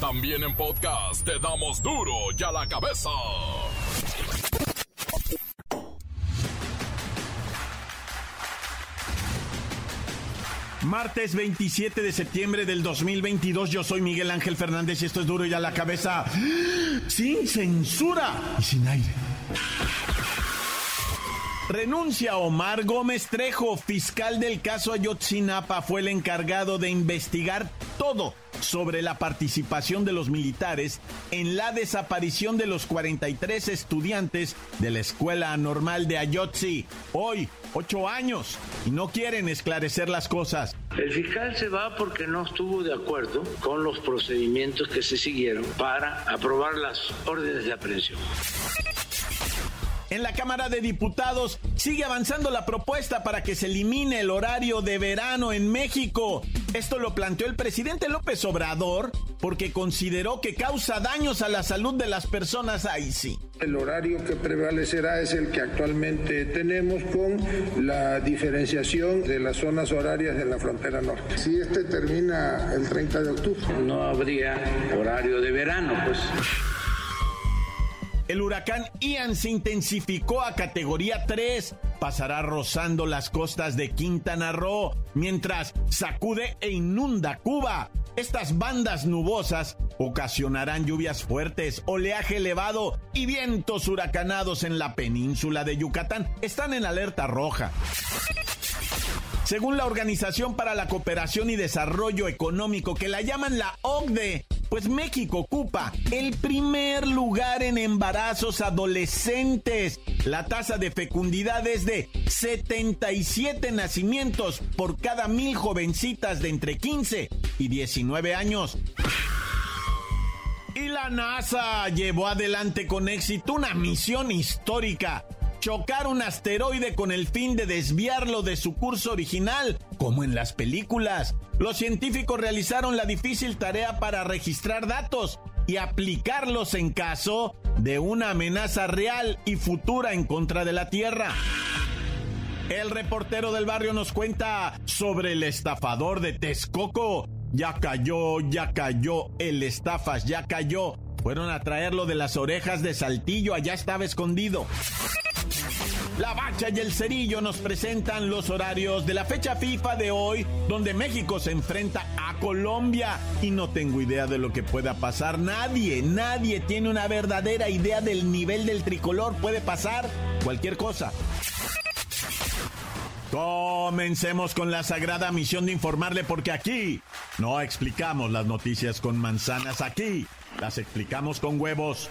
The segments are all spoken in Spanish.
También en podcast te damos duro y a la cabeza. Martes 27 de septiembre del 2022, yo soy Miguel Ángel Fernández y esto es duro y a la cabeza sin censura y sin aire. Renuncia Omar Gómez Trejo, fiscal del caso Ayotzinapa, fue el encargado de investigar todo sobre la participación de los militares en la desaparición de los 43 estudiantes de la Escuela Normal de Ayotzi. Hoy, ocho años, y no quieren esclarecer las cosas. El fiscal se va porque no estuvo de acuerdo con los procedimientos que se siguieron para aprobar las órdenes de aprehensión. En la Cámara de Diputados sigue avanzando la propuesta para que se elimine el horario de verano en México. Esto lo planteó el presidente López Obrador porque consideró que causa daños a la salud de las personas ahí sí. El horario que prevalecerá es el que actualmente tenemos con la diferenciación de las zonas horarias de la frontera norte. Si este termina el 30 de octubre. No habría horario de verano, pues. El huracán Ian se intensificó a categoría 3. Pasará rozando las costas de Quintana Roo mientras sacude e inunda Cuba. Estas bandas nubosas ocasionarán lluvias fuertes, oleaje elevado y vientos huracanados en la península de Yucatán. Están en alerta roja. Según la Organización para la Cooperación y Desarrollo Económico, que la llaman la OCDE, pues México ocupa el primer lugar en embarazos adolescentes. La tasa de fecundidad es de 77 nacimientos por cada mil jovencitas de entre 15 y 19 años. Y la NASA llevó adelante con éxito una misión histórica chocar un asteroide con el fin de desviarlo de su curso original, como en las películas. Los científicos realizaron la difícil tarea para registrar datos y aplicarlos en caso de una amenaza real y futura en contra de la Tierra. El reportero del barrio nos cuenta sobre el estafador de Texcoco. Ya cayó, ya cayó, el estafas ya cayó. Fueron a traerlo de las orejas de Saltillo, allá estaba escondido. La Bacha y el Cerillo nos presentan los horarios de la fecha FIFA de hoy, donde México se enfrenta a Colombia. Y no tengo idea de lo que pueda pasar. Nadie, nadie tiene una verdadera idea del nivel del tricolor. Puede pasar cualquier cosa. Comencemos con la sagrada misión de informarle porque aquí no explicamos las noticias con manzanas, aquí las explicamos con huevos.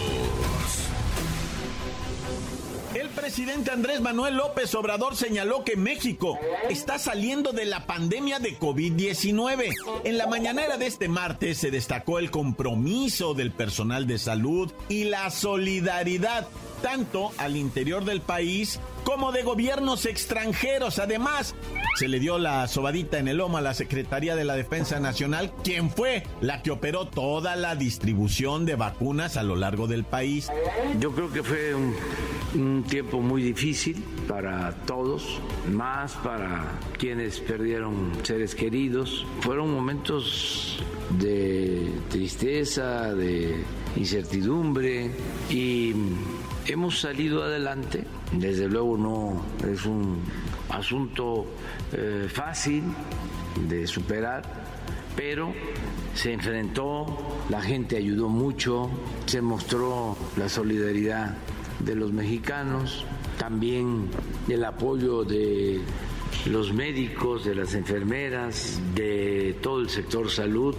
Presidente Andrés Manuel López Obrador señaló que México está saliendo de la pandemia de COVID-19. En la mañanera de este martes se destacó el compromiso del personal de salud y la solidaridad tanto al interior del país como de gobiernos extranjeros. Además, se le dio la sobadita en el lomo a la Secretaría de la Defensa Nacional, quien fue la que operó toda la distribución de vacunas a lo largo del país. Yo creo que fue un, un tiempo muy difícil para todos, más para quienes perdieron seres queridos. Fueron momentos de tristeza, de incertidumbre y hemos salido adelante. Desde luego no es un asunto eh, fácil de superar, pero se enfrentó, la gente ayudó mucho, se mostró la solidaridad de los mexicanos, también el apoyo de los médicos, de las enfermeras, de todo el sector salud.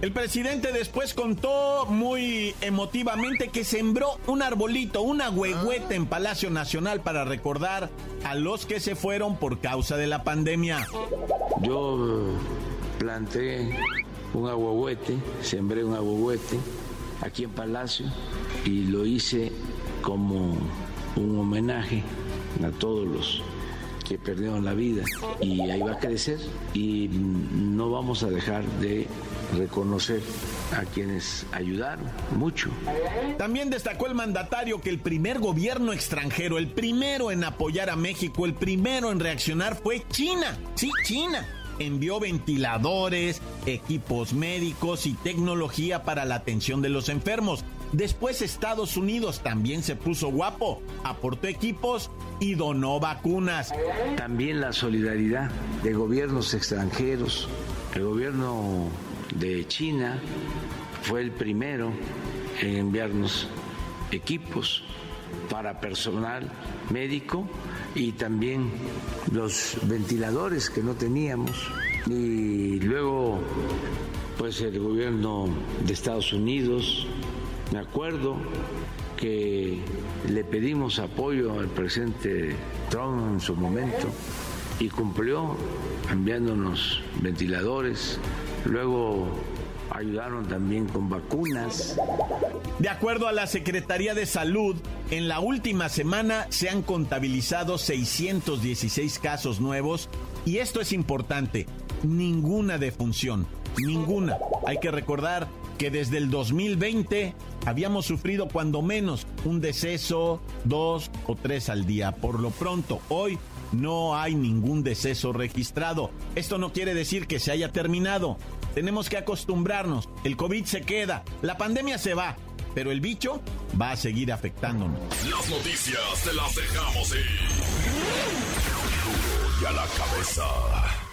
El presidente después contó muy emotivamente que sembró un arbolito, una huehueta en Palacio Nacional para recordar a los que se fueron por causa de la pandemia. Yo planté un aguahuete, sembré un aguahuete aquí en Palacio y lo hice como un homenaje a todos los que perdieron la vida y ahí va a crecer y no vamos a dejar de reconocer a quienes ayudaron mucho. También destacó el mandatario que el primer gobierno extranjero, el primero en apoyar a México, el primero en reaccionar fue China. Sí, China. Envió ventiladores, equipos médicos y tecnología para la atención de los enfermos. Después Estados Unidos también se puso guapo, aportó equipos y donó vacunas. También la solidaridad de gobiernos extranjeros. El gobierno de China fue el primero en enviarnos equipos para personal médico y también los ventiladores que no teníamos y luego pues el gobierno de Estados Unidos me acuerdo que le pedimos apoyo al presidente Trump en su momento y cumplió enviándonos ventiladores, luego ayudaron también con vacunas. De acuerdo a la Secretaría de Salud, en la última semana se han contabilizado 616 casos nuevos y esto es importante, ninguna defunción, ninguna. Hay que recordar que desde el 2020 habíamos sufrido cuando menos un deceso, dos o tres al día. Por lo pronto, hoy no hay ningún deceso registrado. Esto no quiere decir que se haya terminado. Tenemos que acostumbrarnos. El COVID se queda, la pandemia se va, pero el bicho va a seguir afectándonos. Las noticias te las dejamos ir. Y a la cabeza.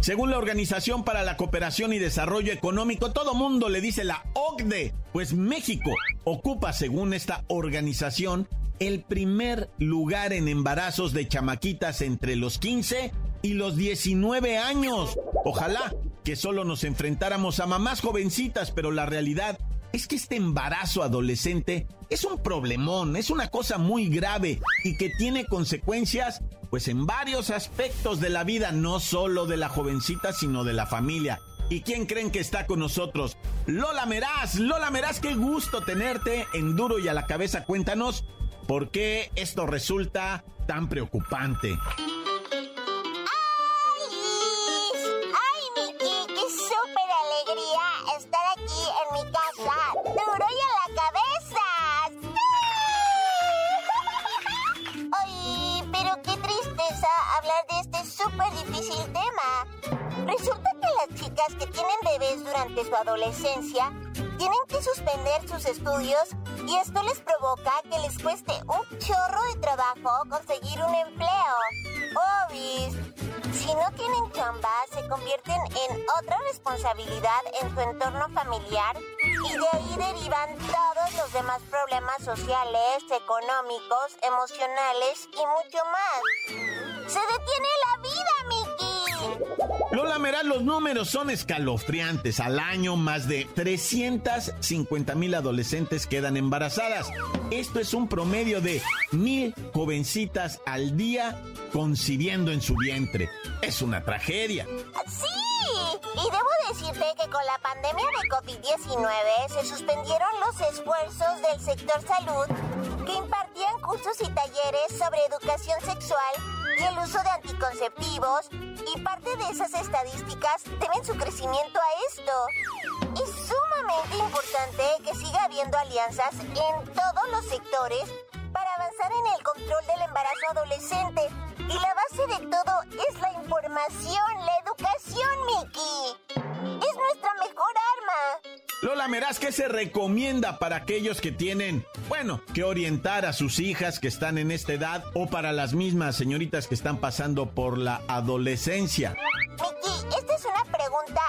Según la Organización para la Cooperación y Desarrollo Económico, todo mundo le dice la OCDE, pues México ocupa, según esta organización, el primer lugar en embarazos de chamaquitas entre los 15 y los 19 años. Ojalá que solo nos enfrentáramos a mamás jovencitas, pero la realidad es que este embarazo adolescente es un problemón, es una cosa muy grave y que tiene consecuencias pues en varios aspectos de la vida, no solo de la jovencita, sino de la familia. ¿Y quién creen que está con nosotros? Lola Meraz, Lola Meraz, qué gusto tenerte en Duro y a la cabeza. Cuéntanos por qué esto resulta tan preocupante. Adolescencia tienen que suspender sus estudios y esto les provoca que les cueste un chorro de trabajo conseguir un empleo. Obis, si no tienen chamba, se convierten en otra responsabilidad en su entorno familiar y de ahí derivan todos los demás problemas sociales, económicos, emocionales y mucho más. Se detiene la vida, Mickey. Lola los números son escalofriantes. Al año, más de 350 mil adolescentes quedan embarazadas. Esto es un promedio de mil jovencitas al día concibiendo en su vientre. Es una tragedia. Sí, y debo decirte que con la pandemia de COVID-19 se suspendieron los esfuerzos del sector salud que impartían cursos y talleres sobre educación sexual el uso de anticonceptivos y parte de esas estadísticas deben su crecimiento a esto. Es sumamente importante que siga habiendo alianzas en todos los sectores para avanzar en el control del embarazo adolescente. Y la base de todo es la información, la educación, Mickey. Es nuestra mejor arma. Lola Meraz, ¿qué se recomienda para aquellos que tienen, bueno, que orientar a sus hijas que están en esta edad o para las mismas señoritas que están pasando por la adolescencia? Miki, esta es una pregunta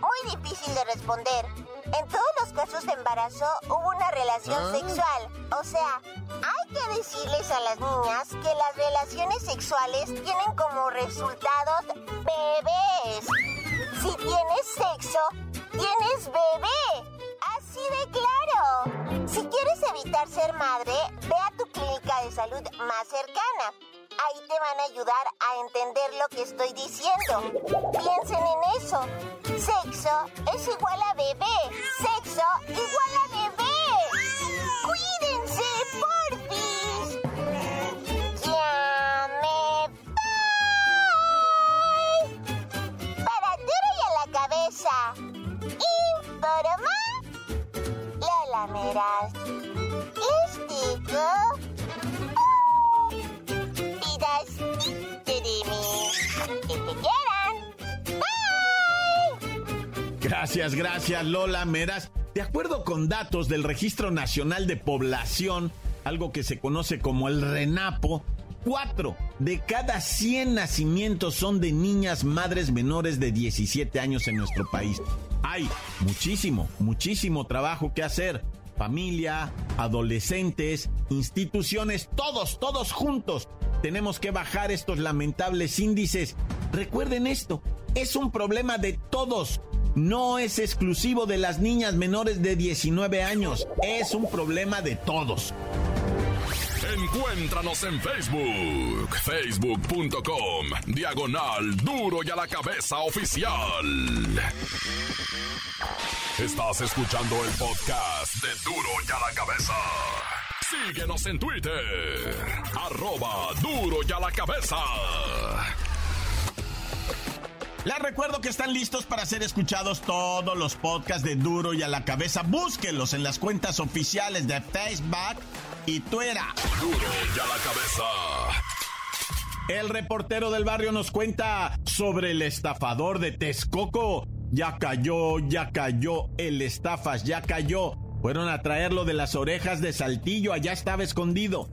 muy difícil de responder. En todos los casos de embarazo hubo una relación ah. sexual. O sea, hay que decirles a las niñas que las relaciones sexuales tienen como resultados bebés. Si tienes sexo, tienes bebé. Así de claro. Si quieres evitar ser madre, ve a tu clínica de salud más cercana. Ahí te van a ayudar a entender lo que estoy diciendo. Piensen en eso. Sexo es igual a bebé. Sexo igual a Bye. Gracias, gracias Lola Meras. De acuerdo con datos del Registro Nacional de Población, algo que se conoce como el RENAPO, Cuatro de cada 100 nacimientos son de niñas madres menores de 17 años en nuestro país. Hay muchísimo, muchísimo trabajo que hacer. Familia, adolescentes, instituciones, todos, todos juntos. Tenemos que bajar estos lamentables índices. Recuerden esto, es un problema de todos. No es exclusivo de las niñas menores de 19 años, es un problema de todos. Encuéntranos en Facebook, facebook.com, diagonal duro y a la cabeza oficial. Estás escuchando el podcast de duro y a la cabeza. Síguenos en Twitter, arroba duro y a la cabeza. Les recuerdo que están listos para ser escuchados todos los podcasts de Duro y a la cabeza. Búsquenlos en las cuentas oficiales de Facebook y Twitter. Duro y a la cabeza. El reportero del barrio nos cuenta sobre el estafador de Texcoco. Ya cayó, ya cayó, el estafas ya cayó. Fueron a traerlo de las orejas de Saltillo, allá estaba escondido.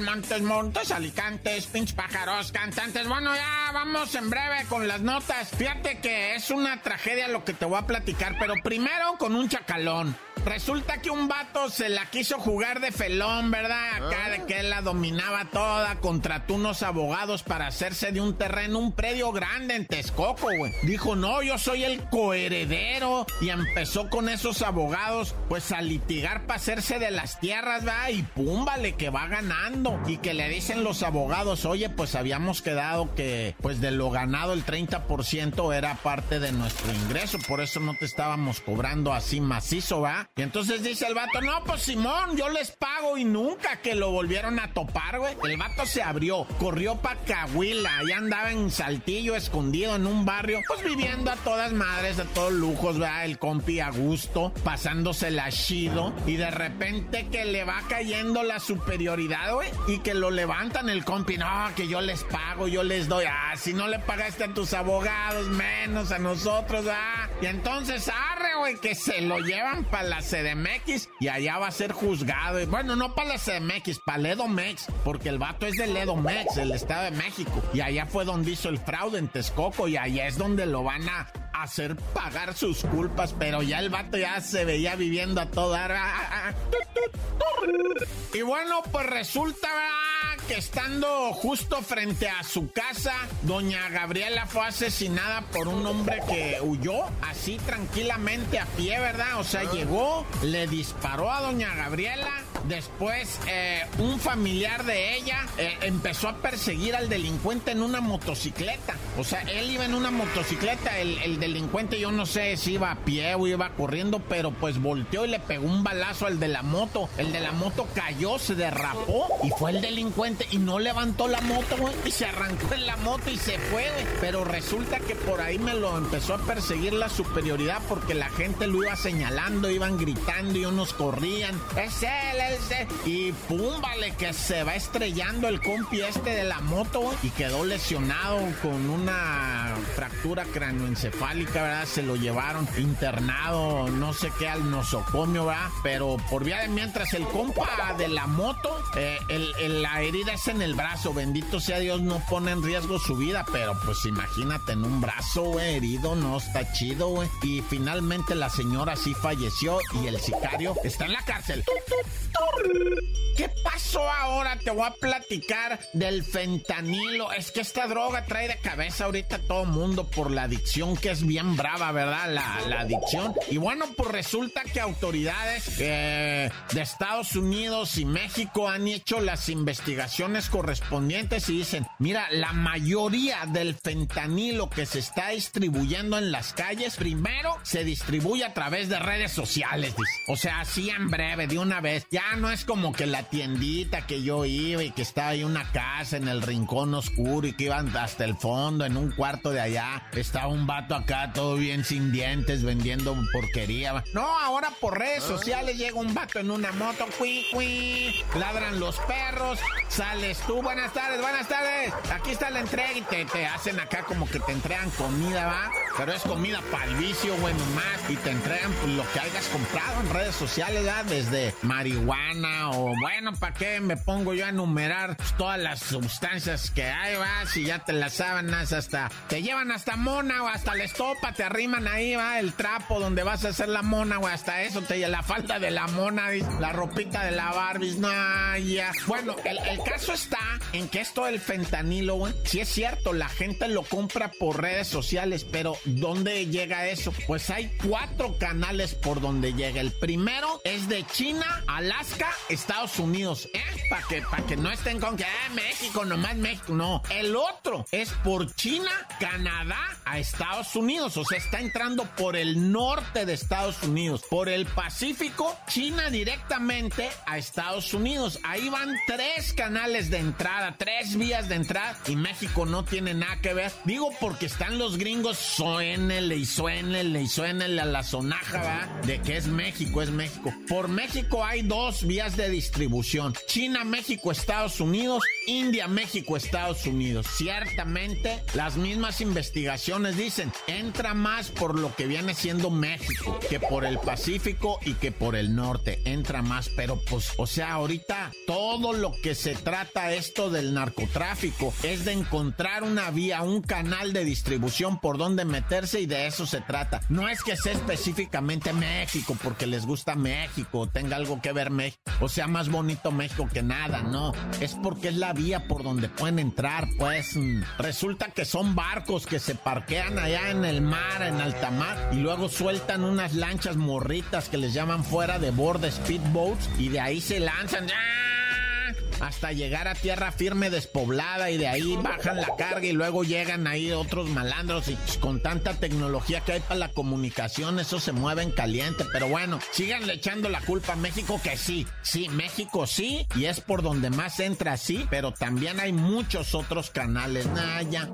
Montes, montes, alicantes, pinch pájaros, cantantes. Bueno, ya vamos en breve con las notas. Fíjate que es una tragedia lo que te voy a platicar, pero primero con un chacalón. Resulta que un vato se la quiso jugar de felón, ¿verdad? Acá de que él la dominaba toda, contrató unos abogados para hacerse de un terreno, un predio grande en Texcoco, güey. Dijo, no, yo soy el coheredero. Y empezó con esos abogados, pues a litigar para hacerse de las tierras, ¿verdad? Y púmbale, que va ganando. Y que le dicen los abogados, oye, pues habíamos quedado que, pues de lo ganado el 30% era parte de nuestro ingreso. Por eso no te estábamos cobrando así macizo, ¿va? Y entonces dice el vato, no, pues Simón, yo les pago y nunca que lo volvieron a topar, güey. El vato se abrió, corrió pa' Cahuila, ya andaba en Saltillo escondido en un barrio, pues viviendo a todas madres, a todos lujos, ¿verdad? El compi a gusto, pasándose la chido y de repente que le va cayendo la superioridad, güey, y que lo levantan el compi, no, que yo les pago, yo les doy, ah, si no le pagaste a tus abogados, menos a nosotros, ah. Y entonces, arre, güey, que se lo llevan para la CDMX y allá va a ser juzgado. Y bueno, no para la CDMX, para Ledomex, porque el vato es de Ledomex, el Estado de México. Y allá fue donde hizo el fraude en Texcoco y allá es donde lo van a hacer pagar sus culpas, pero ya el vato ya se veía viviendo a toda. Y bueno, pues resulta que estando justo frente a su casa, doña Gabriela fue asesinada por un hombre que huyó así tranquilamente a pie, ¿verdad? O sea, llegó, le disparó a doña Gabriela, después eh, un familiar de ella eh, empezó a perseguir al delincuente en una motocicleta. O sea, él iba en una motocicleta, el, el delincuente yo no sé si iba a pie o iba corriendo, pero pues volteó y le pegó un balazo al de la moto. El de la moto cayó, se derrapó y fue el delincuente y no levantó la moto, güey, y se arrancó en la moto y se fue, güey. Pero resulta que por ahí me lo empezó a perseguir la superioridad porque la gente lo iba señalando, iban gritando y unos corrían. Es él, es Y pum, vale, que se va estrellando el compi este de la moto, y quedó lesionado con una fractura cráneoencefálica, ¿verdad? Se lo llevaron internado, no sé qué, al nosocomio, ¿verdad? Pero por vía de mientras el compa de la moto, eh, el, el- la herida es en el brazo, bendito sea Dios, no pone en riesgo su vida, pero pues imagínate en un brazo, güey, herido, no está chido, güey. Y finalmente la señora sí falleció y el sicario está en la cárcel. ¿Qué pasó ahora? Te voy a platicar del fentanilo. Es que esta droga trae de cabeza ahorita a todo mundo por la adicción que es bien brava, ¿verdad? La, adicción. Y bueno, pues resulta que autoridades eh, de Estados Unidos y México han hecho las investigaciones correspondientes y dicen, mira, la mayoría del fentanilo que se está distribuyendo en las calles, primero se distribuye a través de redes sociales. O sea, así en breve, de una vez. Ya acá no es como que la tiendita que yo iba y que estaba ahí una casa en el rincón oscuro y que iban hasta el fondo, en un cuarto de allá. Estaba un vato acá todo bien sin dientes vendiendo porquería. No, ahora por redes ah. sociales llega un vato en una moto, cui, cui, ladran los perros, sales tú, buenas tardes, buenas tardes, aquí está la entrega y te, te hacen acá como que te entregan comida, ¿va? Pero es comida para el vicio, bueno, más, y te entregan pues, lo que hayas comprado en redes sociales, ¿verdad? Desde marihuana o, bueno, ¿para qué me pongo yo a enumerar todas las sustancias que hay, va? Si ya te las sábanas hasta, te llevan hasta mona o hasta la estopa, te arriman ahí, va, el trapo donde vas a hacer la mona, o hasta eso, te la falta de la mona, la ropita de la Barbie, no, ya. Bueno, el, el caso está en que esto del fentanilo, güey, si es cierto, la gente lo compra por redes sociales, pero ¿dónde llega eso? Pues hay cuatro canales por donde llega. El primero es de China, Alaska, Estados Unidos. ¿Eh? Para que, que no estén con que, ah, México, nomás México. No. El otro es por China, Canadá, a Estados Unidos. O sea, está entrando por el norte de Estados Unidos. Por el Pacífico, China directamente a Estados Unidos. Ahí van tres canales de entrada, tres vías de entrada. Y México no tiene nada que ver. Digo porque están los gringos suénele y suénele y suénele a la sonaja, ¿va? De que es México, es México. Por México hay dos vías de distribución. China, México, Estados Unidos. India, México, Estados Unidos. Ciertamente, las mismas investigaciones dicen, entra más por lo que viene siendo México que por el Pacífico y que por el norte. Entra más, pero pues, o sea, ahorita todo lo que se trata esto del narcotráfico es de encontrar una vía, un canal de distribución por donde meterse y de eso se trata. No es que sea específicamente México porque les gusta México, tenga algo que ver México, o sea más bonito México que nada, no. Es porque es la vía por donde pueden entrar, pues mm, resulta que son barcos que se parquean allá en el mar, en alta mar, y luego sueltan unas lanchas morritas que les llaman fuera de borde speedboats y de ahí se lanzan. ¡Ah! Hasta llegar a tierra firme despoblada y de ahí bajan la carga y luego llegan ahí otros malandros y con tanta tecnología que hay para la comunicación eso se mueve en caliente, pero bueno, sigan echando la culpa a México que sí, sí, México sí y es por donde más entra sí, pero también hay muchos otros canales, Naya.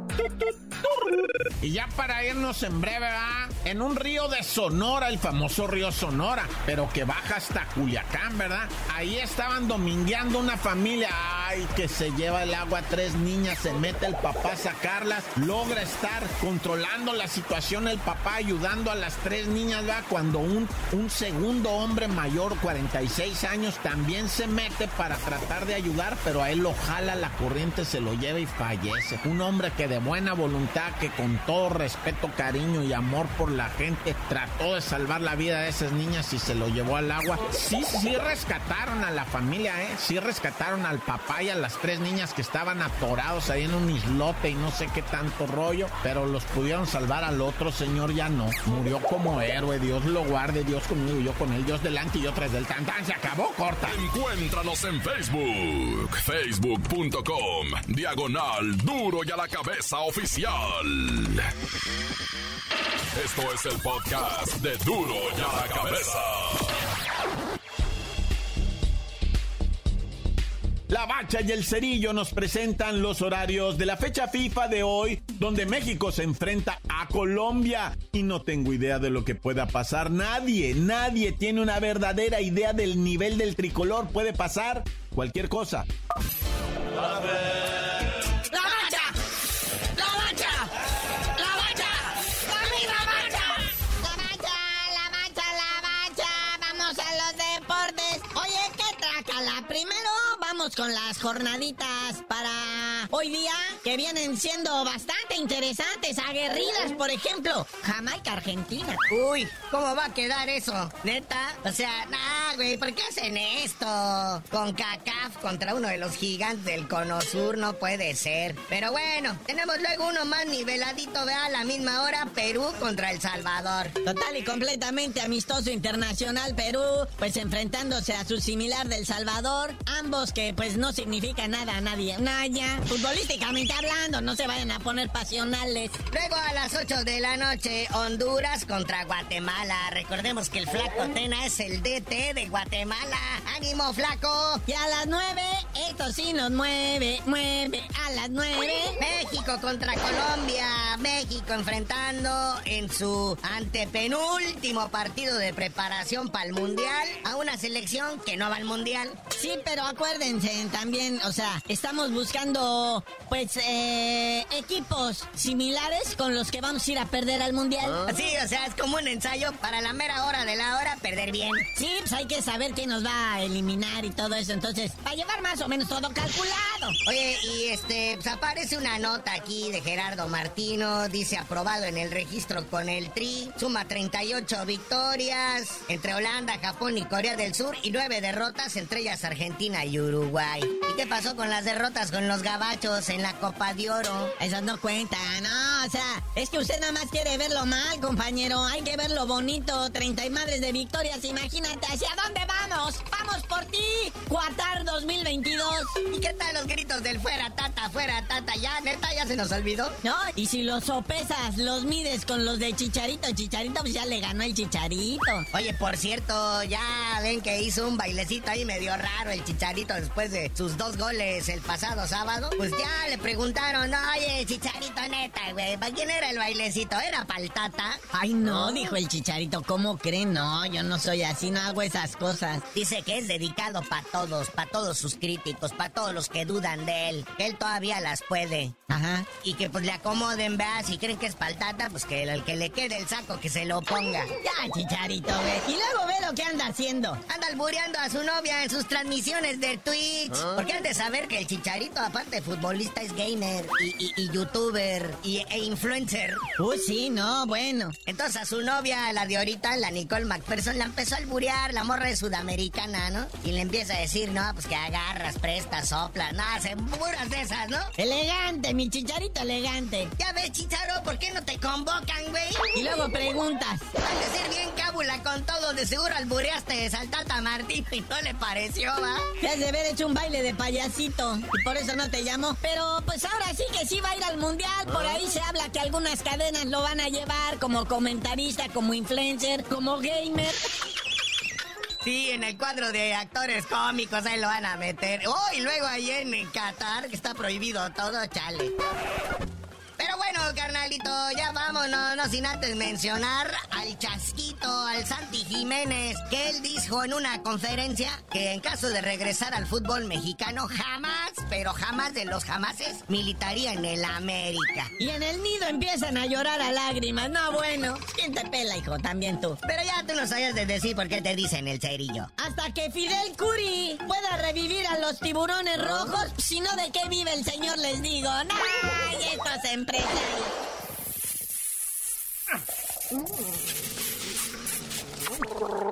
Y ya para irnos en breve, ¿verdad? En un río de Sonora, el famoso río Sonora, pero que baja hasta Culiacán, ¿verdad? Ahí estaban domingueando una familia. Ay, que se lleva el agua a tres niñas, se mete el papá a sacarlas, logra estar controlando la situación el papá, ayudando a las tres niñas, ¿verdad? Cuando un, un segundo hombre mayor, 46 años, también se mete para tratar de ayudar, pero a él lo jala la corriente, se lo lleva y fallece. Un hombre que de buena voluntad, que con todo respeto, cariño y amor por la gente, trató de salvar la vida de esas niñas y se lo llevó al agua. Sí, sí rescataron a la familia, ¿eh? Sí rescataron al papá y a las tres niñas que estaban atorados ahí en un islote y no sé qué tanto rollo, pero los pudieron salvar al otro señor ya no. Murió como héroe, Dios lo guarde, Dios conmigo, yo con él, Dios delante y yo tras del tan se acabó corta. Encuéntranos en Facebook, facebook.com, diagonal duro y a la cabeza oficial. Esto es el podcast de Duro y a la Cabeza. La Bacha y el Cerillo nos presentan los horarios de la fecha FIFA de hoy, donde México se enfrenta a Colombia. Y no tengo idea de lo que pueda pasar. Nadie, nadie tiene una verdadera idea del nivel del tricolor. Puede pasar cualquier cosa. Con las jornaditas para hoy día que vienen siendo bastante interesantes, aguerridas, por ejemplo, Jamaica, Argentina. Uy, ¿cómo va a quedar eso? ¿Neta? O sea, nah, güey, ¿por qué hacen esto? Con CACAF contra uno de los gigantes del Cono Sur no puede ser. Pero bueno, tenemos luego uno más niveladito, vea, a la misma hora, Perú contra El Salvador. Total y completamente amistoso internacional Perú, pues enfrentándose a su similar del Salvador, ambos que pues no significa nada a nadie. Naya, futbolísticamente hablando, no se vayan a poner pasionales. Luego a las 8 de la noche, Honduras contra Guatemala. Recordemos que el flaco Tena es el DT de Guatemala. ¡Ánimo, flaco! Y a las 9, esto sí nos mueve, mueve. A las 9. México contra Colombia. México enfrentando en su antepenúltimo partido de preparación para el Mundial a una selección que no va al Mundial. Sí, pero acuérdense también, o sea, estamos buscando, pues, eh, equipos similares con los que vamos a ir a perder al mundial. ¿Ah? Sí, o sea, es como un ensayo para la mera hora de la hora perder bien. Sí, pues hay que saber quién nos va a eliminar y todo eso. Entonces, para llevar más o menos todo calculado. Oye, y este, pues aparece una nota aquí de Gerardo Martino. Dice aprobado en el registro con el Tri. Suma 38 victorias entre Holanda, Japón y Corea del Sur y nueve derrotas entre ellas Argentina y Uruguay. ¿Y qué pasó con las derrotas con los en la Copa de Oro? Esas no cuentan, no, o sea, es que usted nada más quiere verlo mal, compañero. Hay que verlo bonito, 30 y madres de victorias, imagínate, ¿hacia dónde vamos? ¡Vamos por ti! Qatar 2022. ¿Y qué tal los gritos del fuera tata, fuera tata? Ya, neta, ya se nos olvidó. No, y si los sopesas, los mides con los de Chicharito, Chicharito, pues ya le ganó el Chicharito. Oye, por cierto, ya ven que hizo un bailecito ahí medio raro el Chicharito después de sus dos goles el pasado sábado. Pues ya le preguntaron, oye, Chicharito neta, güey, ¿para quién era el bailecito? ¿Era para el tata? Ay, no, dijo el Chicharito, ¿cómo creen? No, yo no soy así, no hago esas cosas. Dice que es dedicado para todos, para todos sus críticos, para todos los que dudan de él, que él todavía las puede. Ajá. Y que pues le acomoden, vea, si creen que es paltata, pues que el, que le quede el saco, que se lo ponga. Ya, chicharito, ve. Y luego que anda haciendo. Anda albureando a su novia en sus transmisiones de Twitch. Porque han de saber que el chicharito, aparte de futbolista, es gamer y, y- y youtuber y, e influencer. Uh, sí, no, bueno. Entonces a su novia, la de ahorita, la Nicole McPherson, la empezó a alburear, la morra es sudamericana, ¿no? Y le empieza a decir, no, pues que agarras, prestas, soplas, no, hacen puras de esas, ¿no? Elegante, mi chicharito elegante. Ya ves, Chicharo, ¿por qué no te convocan, güey? Y luego preguntas. Has de ser bien cábula con todo, de seguro albureaste Saltata Martín y no le pareció, ¿va? Te has de haber hecho un baile de payasito y por eso no te llamó. Pero pues ahora sí que sí va a ir al mundial. Por ahí se habla que algunas cadenas lo van a llevar como comentarista, como influencer, como gamer. Sí, en el cuadro de actores cómicos ahí lo van a meter. Oh, y luego ahí en Qatar, que está prohibido todo, chale. Carnalito, ya vámonos, no sin antes mencionar al Chasquito, al Santi Jiménez, que él dijo en una conferencia que en caso de regresar al fútbol mexicano, jamás, pero jamás de los jamases, militaría en el América. Y en el nido empiezan a llorar a lágrimas. No, bueno. ¿Quién te pela, hijo? También tú. Pero ya tú no sabías de decir por qué te dicen el cerillo. Hasta que Fidel Curi pueda revivir a los tiburones rojos, si no, ¿de qué vive el señor? Les digo. ¡Ay, estos empresarios! ¡La